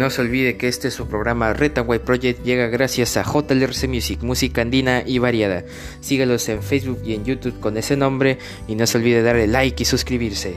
No se olvide que este su programa White Project llega gracias a JLRC Music, música andina y variada. Sígalos en Facebook y en YouTube con ese nombre y no se olvide darle like y suscribirse.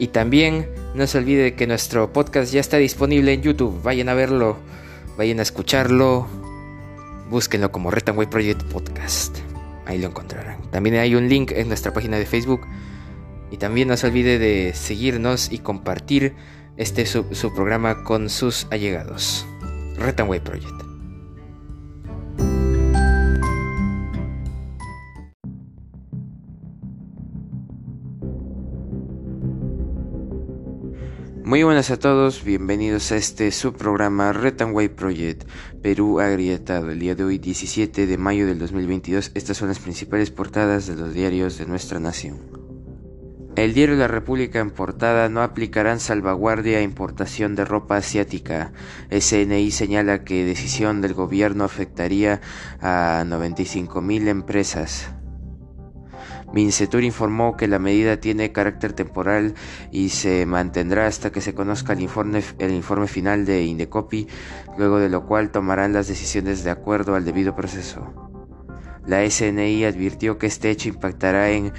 Y también no se olvide que nuestro podcast ya está disponible en YouTube. Vayan a verlo, vayan a escucharlo. Búsquenlo como White Project Podcast. Ahí lo encontrarán. También hay un link en nuestra página de Facebook. Y también no se olvide de seguirnos y compartir este su, su programa con sus allegados. Retanway Project. Muy buenas a todos, bienvenidos a este subprograma Retanway Project Perú agrietado. El día de hoy, 17 de mayo del 2022, estas son las principales portadas de los diarios de nuestra nación. El diario La República en portada no aplicarán salvaguardia a importación de ropa asiática. SNI señala que decisión del gobierno afectaría a 95 mil empresas. Mincetur informó que la medida tiene carácter temporal y se mantendrá hasta que se conozca el informe, el informe final de Indecopi, luego de lo cual tomarán las decisiones de acuerdo al debido proceso. La SNI advirtió que este hecho impactará en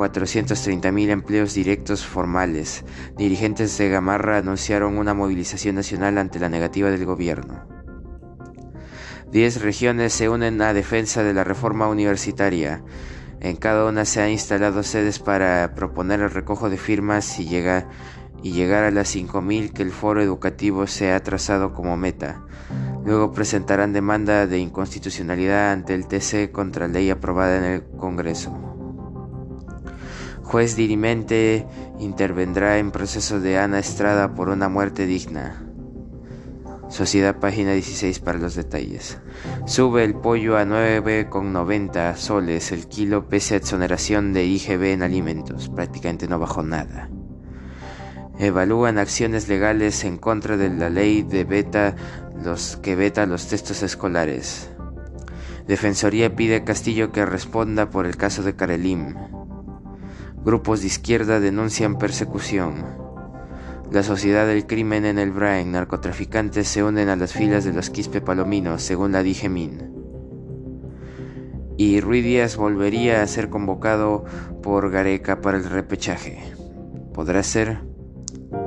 430.000 empleos directos formales. Dirigentes de Gamarra anunciaron una movilización nacional ante la negativa del gobierno. Diez regiones se unen a defensa de la reforma universitaria. En cada una se han instalado sedes para proponer el recojo de firmas y, llegar a las 5.000 que el foro educativo se ha trazado como meta. Luego presentarán demanda de inconstitucionalidad ante el TC contra ley aprobada en el Congreso. Juez dirimente intervendrá en proceso de Ana Estrada por una muerte digna. Sociedad página 16 para los detalles. Sube el pollo a 9,90 soles el kilo pese a exoneración de IGB en alimentos. Prácticamente no bajó nada. Evalúan acciones legales en contra de la ley de beta los que veta los textos escolares. Defensoría pide a Castillo que responda por el caso de Carelim. Grupos de izquierda denuncian persecución. La sociedad del crimen en el Brain, narcotraficantes se unen a las filas de los Quispe Palominos, según la Digemin. Y Ruiz Díaz volvería a ser convocado por Gareca para el repechaje. ¿Podrá ser?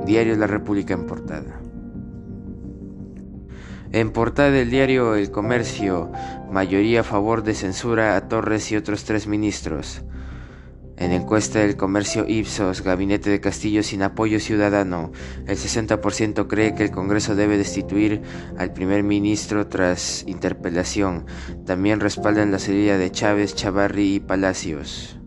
Diario La República en portada. En portada del diario El Comercio, mayoría a favor de censura a Torres y otros tres ministros. En encuesta del comercio Ipsos, Gabinete de Castillo sin apoyo ciudadano, el 60% cree que el Congreso debe destituir al primer ministro tras interpelación. También respaldan la salida de Chávez, Chavarri y Palacios.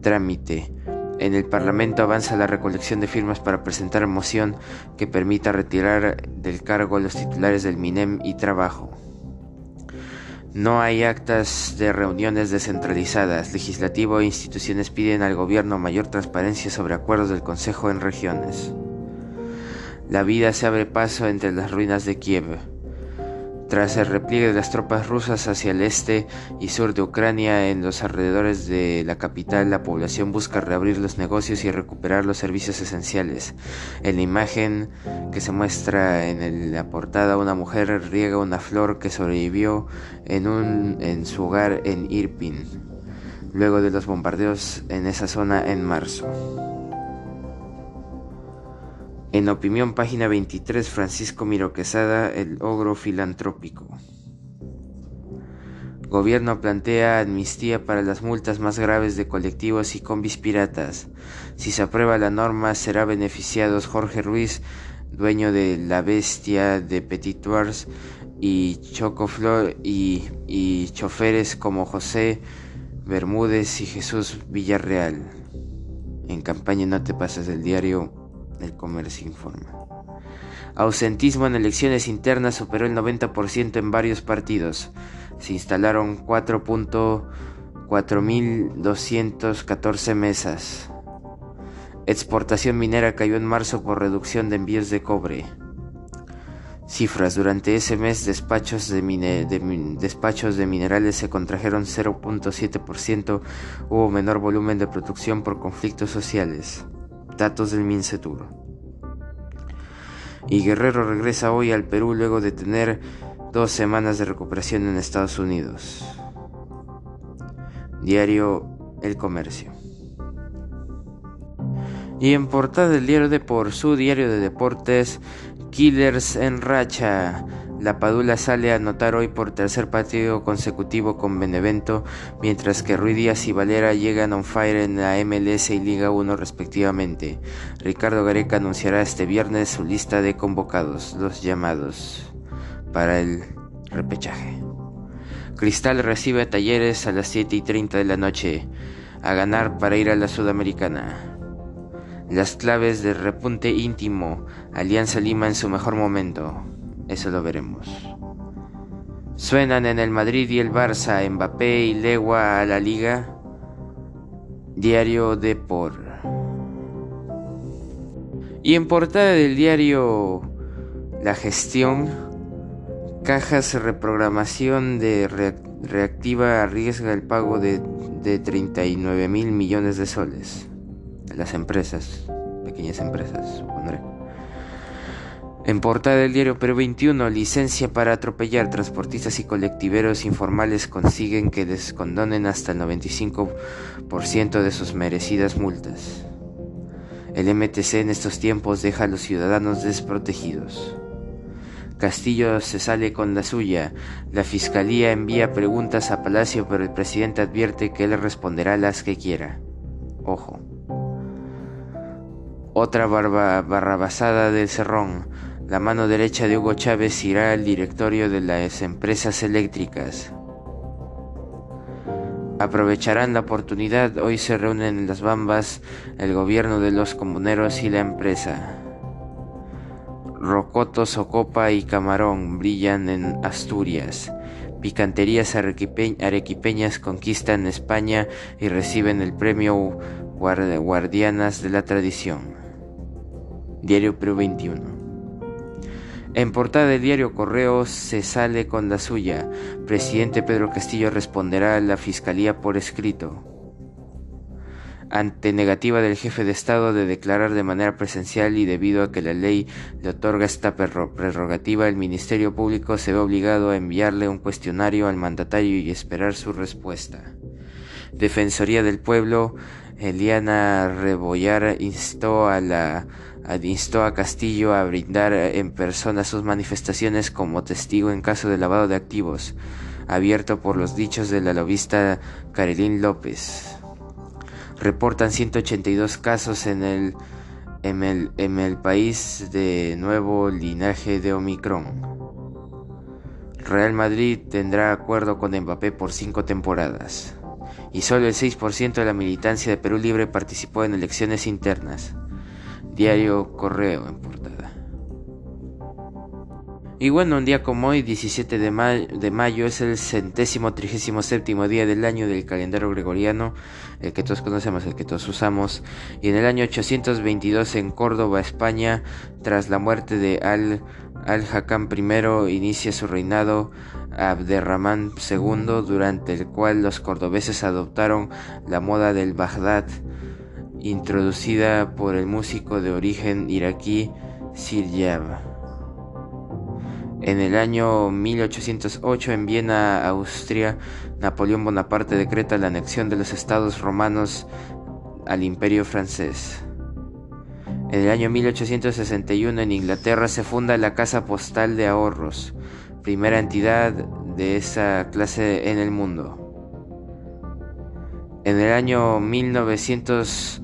Trámite. En el Parlamento avanza la recolección de firmas para presentar moción que permita retirar del cargo a los titulares del MINEM y Trabajo. No hay actas de reuniones descentralizadas. Legislativo e instituciones piden al gobierno mayor transparencia sobre acuerdos del Consejo en regiones. La vida se abre paso entre las ruinas de Kiev. Tras el repliegue de las tropas rusas hacia el este y sur de Ucrania en los alrededores de la capital, la población busca reabrir los negocios y recuperar los servicios esenciales. En la imagen que se muestra en la portada, una mujer riega una flor que sobrevivió en, su hogar en Irpin, luego de los bombardeos en esa zona en marzo. En Opinión, página 23, Francisco Miro Quesada, el ogro filantrópico. Gobierno plantea amnistía para las multas más graves de colectivos y combis piratas. Si se aprueba la norma, será beneficiados Jorge Ruiz, dueño de La Bestia de Petit Tours y Chocoflor y, y choferes como José Bermúdez y Jesús Villarreal. En campaña no te pasas del diario el comercio informa. Ausentismo en elecciones internas superó el 90% en varios partidos. Se instalaron 4.4214 mesas. Exportación minera cayó en marzo por reducción de envíos de cobre. Cifras. Durante ese mes despachos de, despachos de minerales se contrajeron 0.7%. Hubo menor volumen de producción por conflictos sociales. Datos del Mincetur. y Guerrero regresa hoy al Perú luego de tener dos semanas de recuperación en Estados Unidos. Diario El Comercio. Y en portada del diario de por su diario de deportes, Killers en racha. La Padula sale a anotar hoy por tercer partido consecutivo con Benevento, mientras que Ruiz Díaz y Valera llegan on fire en la MLS y Liga 1 respectivamente. Ricardo Gareca anunciará este viernes su lista de convocados, los llamados, para el repechaje. Cristal recibe talleres a las 7 y 30 de la noche, a ganar para ir a la Sudamericana. Las claves de repunte íntimo, Alianza Lima en su mejor momento, eso lo veremos. Suenan en el Madrid y el Barça, Mbappé y Legua a la liga. Diario de por. Y en portada del diario La Gestión, Cajas Reprogramación de Reactiva arriesga el pago de, de 39 mil millones de soles las empresas, pequeñas empresas, supondré. En portada del diario Perú 21, licencia para atropellar transportistas y colectiveros informales consiguen que descondonen hasta el 95% de sus merecidas multas. El MTC en estos tiempos deja a los ciudadanos desprotegidos. Castillo se sale con la suya. La fiscalía envía preguntas a Palacio, pero el presidente advierte que él responderá las que quiera. Ojo. Otra barba, barrabasada del Cerrón. La mano derecha de Hugo Chávez irá al directorio de las empresas eléctricas. Aprovecharán la oportunidad. Hoy se reúnen en las Bambas el gobierno de los comuneros y la empresa. Rocoto, Socopa y Camarón brillan en Asturias. Picanterías arequipeñas conquistan España y reciben el premio Guardianas de la Tradición. Diario Perú 21. En portada del diario Correos se sale con la suya. Presidente Pedro Castillo responderá a la Fiscalía por escrito. Ante negativa del jefe de Estado de declarar de manera presencial y debido a que la ley le otorga esta prerrogativa, el Ministerio Público se ve obligado a enviarle un cuestionario al mandatario y esperar su respuesta. Defensoría del Pueblo, Eliana Rebollar instó a la instó a Castillo a brindar en persona sus manifestaciones como testigo en caso de lavado de activos, abierto por los dichos de la lobista Carilín López. Reportan 182 casos en el, en el, en el país de nuevo linaje de Omicron. Real Madrid tendrá acuerdo con Mbappé por cinco temporadas y solo el 6% de la militancia de Perú Libre participó en elecciones internas. Diario Correo en portada. Y bueno, un día como hoy, 17 de, mayo, es el centésimo trigésimo séptimo día del año del calendario gregoriano, el que todos conocemos, el que todos usamos. Y en el año 822 en Córdoba, España, tras la muerte de Al, Al Hakam I, inicia su reinado Abderramán II, durante el cual los cordobeses adoptaron la moda del Bagdad introducida por el músico de origen iraquí Sir En el año 1808 en Viena, Austria, Napoleón Bonaparte decreta la anexión de los estados romanos al imperio francés. En el año 1861 en Inglaterra se funda la Casa Postal de Ahorros, primera entidad de esa clase en el mundo. En el año 1900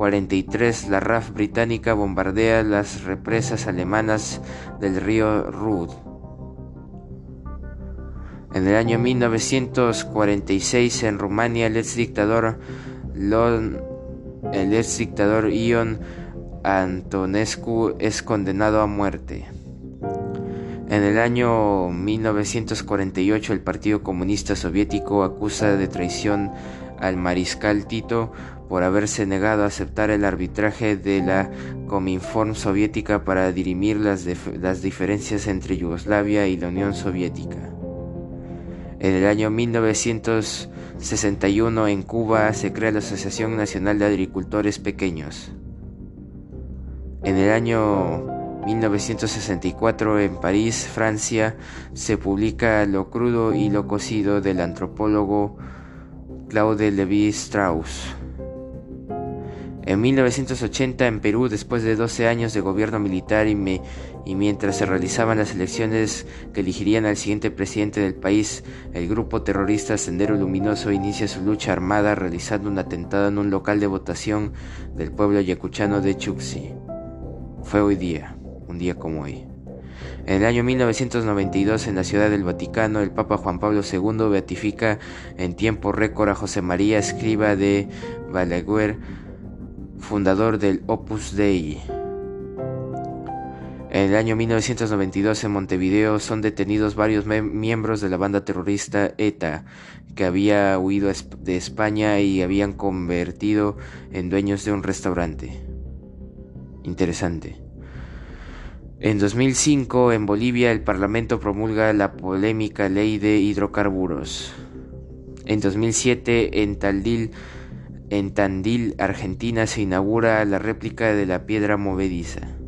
43 la RAF británica bombardea las represas alemanas del río Ruhr. En el año 1946 en Rumania el ex dictador el ex dictador Ion Antonescu es condenado a muerte. En el año 1948 el Partido Comunista Soviético acusa de traición al mariscal Tito por haberse negado a aceptar el arbitraje de la Cominform soviética para dirimir las, las diferencias entre Yugoslavia y la Unión Soviética. En el año 1961 en Cuba se crea la Asociación Nacional de Agricultores Pequeños. En el año 1964 en París, Francia, se publica Lo crudo y lo cocido del antropólogo Claude Lévi-Strauss. En 1980 en Perú, después de 12 años de gobierno militar y, mientras se realizaban las elecciones que elegirían al siguiente presidente del país, el grupo terrorista Sendero Luminoso inicia su lucha armada realizando un atentado en un local de votación del pueblo yacuchano de Chuxi. Fue hoy día un día como hoy. En el año 1992, en la Ciudad del Vaticano, el Papa Juan Pablo II beatifica en tiempo récord a José María Escriba de Balaguer, fundador del Opus Dei. En el año 1992 en Montevideo son detenidos varios miembros de la banda terrorista ETA que había huido de España y habían convertido en dueños de un restaurante. Interesante. En 2005, en Bolivia, el Parlamento promulga la polémica ley de hidrocarburos. En 2007, en Tandil, en Tandil, Argentina, se inaugura la réplica de la piedra movediza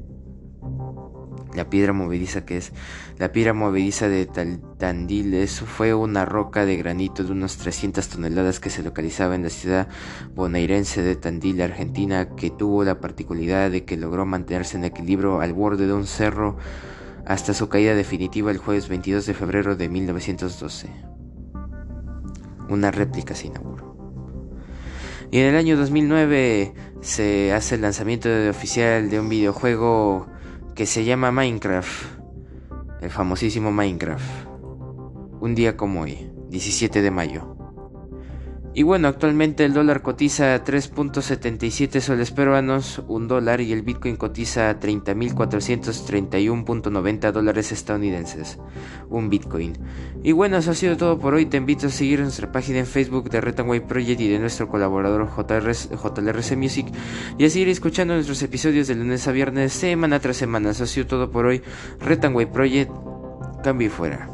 la piedra movediza que es la piedra movediza de Tandil eso fue una roca de granito de unas 300 toneladas que se localizaba en la ciudad bonaerense de Tandil, Argentina, que tuvo la particularidad de que logró mantenerse en equilibrio al borde de un cerro hasta su caída definitiva el jueves 22 de febrero de 1912. Una réplica se inauguró. Y en el año 2009 se hace el lanzamiento oficial de un videojuego que se llama Minecraft, el famosísimo Minecraft. Un día como hoy, 17 de mayo. Y bueno, actualmente el dólar cotiza 3.77 soles peruanos, un dólar, y el Bitcoin cotiza 30.431.90 dólares estadounidenses, un Bitcoin. Y bueno, eso ha sido todo por hoy. Te invito a seguir nuestra página en Facebook de Retanway Project y de nuestro colaborador JLRC Music y a seguir escuchando nuestros episodios de lunes a viernes, semana tras semana. Eso ha sido todo por hoy. Retanway Project, cambio y fuera.